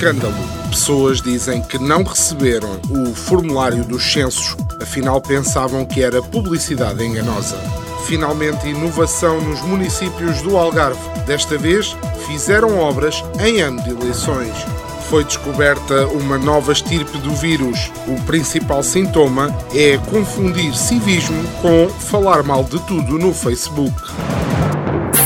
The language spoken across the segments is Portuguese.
Escândalo. Pessoas dizem que não receberam o formulário dos censos, afinal pensavam que era publicidade enganosa. Finalmente, inovação nos municípios do Algarve. Desta vez, fizeram obras em ano de eleições. Foi descoberta uma nova estirpe do vírus. O principal sintoma é confundir civismo com falar mal de tudo no Facebook.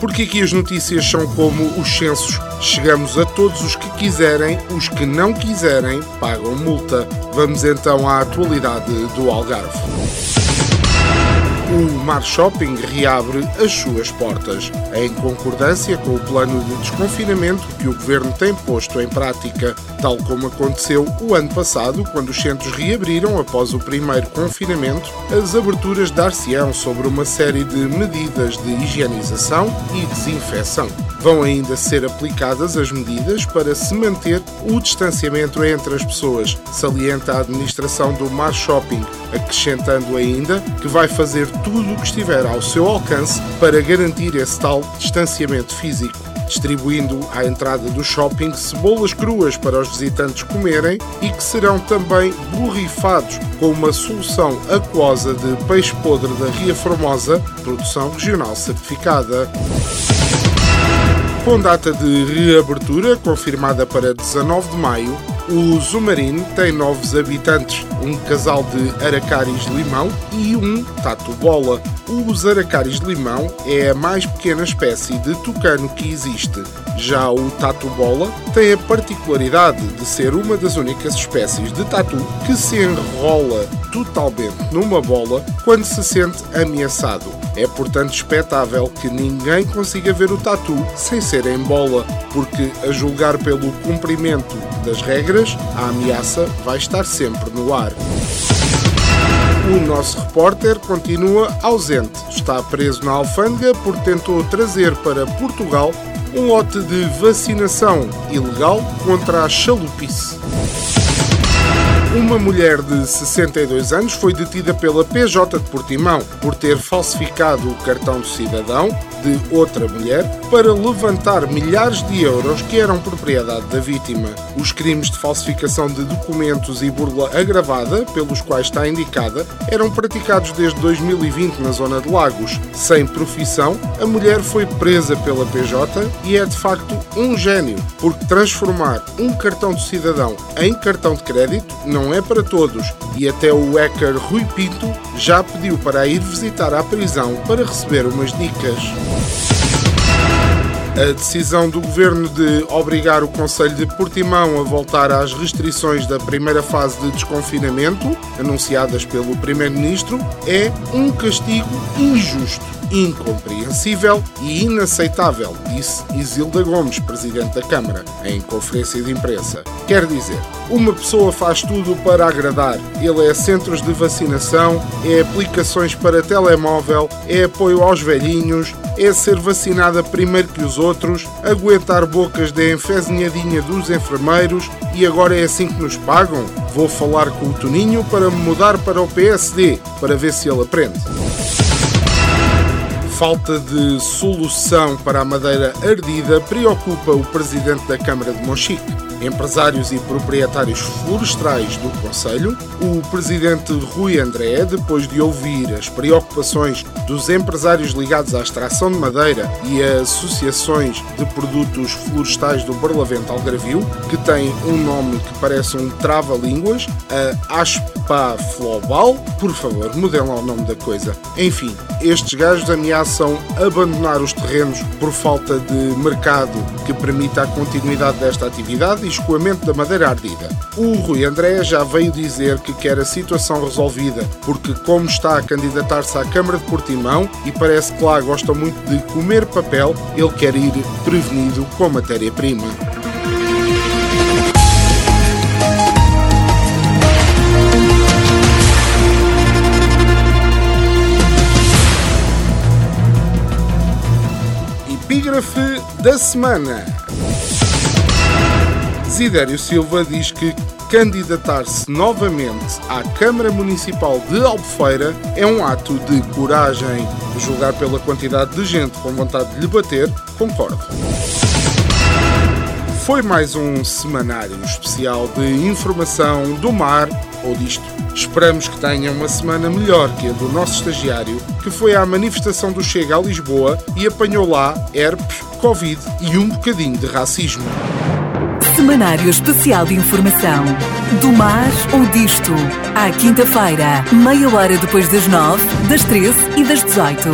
Porque aqui as notícias são como os censos. Chegamos a todos os que quiserem, os que não quiserem pagam multa. Vamos então à atualidade do Algarve. O Mar Shopping reabre as suas portas, em concordância com o plano de desconfinamento que o governo tem posto em prática, tal como aconteceu o ano passado, quando os centros reabriram após o primeiro confinamento. As aberturas dar-se-ão sobre uma série de medidas de higienização e desinfecção. Vão ainda ser aplicadas as medidas para se manter o distanciamento entre as pessoas, salienta a administração do Mar Shopping, acrescentando ainda que vai fazer tudo o que estiver ao seu alcance para garantir esse tal distanciamento físico, distribuindo à entrada do shopping cebolas cruas para os visitantes comerem e que serão também borrifados com uma solução aquosa de peixe podre da Ria Formosa, produção regional certificada. Com data de reabertura confirmada para 19 de maio, o Zumarino tem novos habitantes, um casal de aracaris limão e um tatu-bola. Os aracaris limão é a mais pequena espécie de tucano que existe. Já o tatu-bola tem a particularidade de ser uma das únicas espécies de tatu que se enrola totalmente numa bola quando se sente ameaçado. É portanto expectável que ninguém consiga ver o tatu sem ser em bola, porque a julgar pelo cumprimento das regras, a ameaça vai estar sempre no ar. O nosso repórter continua ausente. Está preso na alfândega porque tentou trazer para Portugal um lote de vacinação ilegal contra a chalupice. Uma mulher de 62 anos foi detida pela PJ de Portimão por ter falsificado o cartão de cidadão de outra mulher para levantar milhares de euros que eram propriedade da vítima. Os crimes de falsificação de documentos e burla agravada, pelos quais está indicada, eram praticados desde 2020 na zona de Lagos. Sem profissão, a mulher foi presa pela PJ e é de facto um gênio, porque transformar um cartão de cidadão em cartão de crédito não é para todos e até o hacker Rui Pinto já pediu para ir visitar à prisão para receber umas dicas. A decisão do governo de obrigar o Conselho de Portimão a voltar às restrições da primeira fase de desconfinamento, anunciadas pelo Primeiro-Ministro, é um castigo injusto incompreensível e inaceitável, disse Isilda Gomes, presidente da Câmara, em conferência de imprensa. Quer dizer, uma pessoa faz tudo para agradar. Ele é centros de vacinação, é aplicações para telemóvel, é apoio aos velhinhos, é ser vacinada primeiro que os outros, aguentar bocas da enfezinhadinha dos enfermeiros e agora é assim que nos pagam? Vou falar com o Toninho para me mudar para o PSD, para ver se ele aprende. Falta de solução para a madeira ardida preocupa o presidente da Câmara de Monchique empresários e proprietários florestais do Conselho, o presidente Rui André, depois de ouvir as preocupações dos empresários ligados à extração de madeira e associações de produtos florestais do Barlavento Algarvio, que tem um nome que parece um trava-línguas, a Aspa Flobal, por favor, mudem lá o nome da coisa. Enfim, estes gajos ameaçam abandonar os terrenos por falta de mercado que permita a continuidade desta atividade escoamento da madeira ardida. O Rui André já veio dizer que quer a situação resolvida, porque como está a candidatar-se à Câmara de Portimão e parece que lá gosta muito de comer papel, ele quer ir prevenido com matéria-prima. Epígrafe da semana. Desidério Silva diz que candidatar-se novamente à Câmara Municipal de Albufeira é um ato de coragem. Julgar pela quantidade de gente com vontade de lhe bater, concordo. Foi mais um semanário especial de informação do mar ou disto. Esperamos que tenha uma semana melhor que a do nosso estagiário, que foi à manifestação do Chega a Lisboa e apanhou lá herpes, Covid e um bocadinho de racismo. Semanário Especial de Informação. Do mar ou disto. À quinta-feira, meia hora depois das nove, das treze e das dezoito.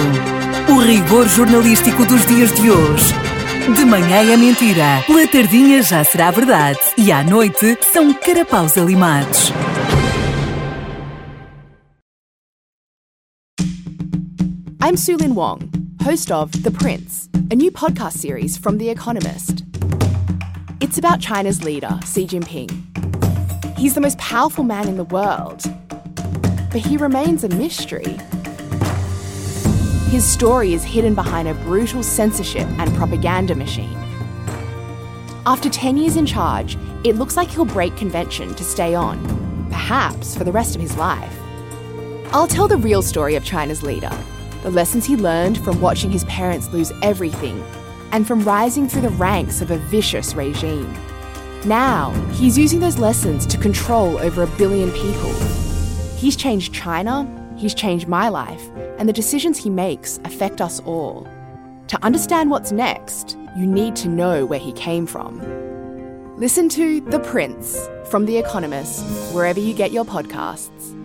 O rigor jornalístico dos dias de hoje. De manhã é mentira, pela tardinha já será verdade e à noite são carapaus alimados. I'm Sulin Wong, host of The Prince, a new podcast series from The Economist. It's about China's leader, Xi Jinping. He's the most powerful man in the world, but he remains a mystery. His story is hidden behind a brutal censorship and propaganda machine. After 10 years in charge, it looks like he'll break convention to stay on, perhaps for the rest of his life. I'll tell the real story of China's leader, the lessons he learned from watching his parents lose everything and from rising through the ranks of a vicious regime. Now, he's using those lessons to control over a billion people. He's changed China, he's changed my life, and the decisions he makes affect us all. To understand what's next, you need to know where he came from. Listen to The Prince from The Economist, wherever you get your podcasts.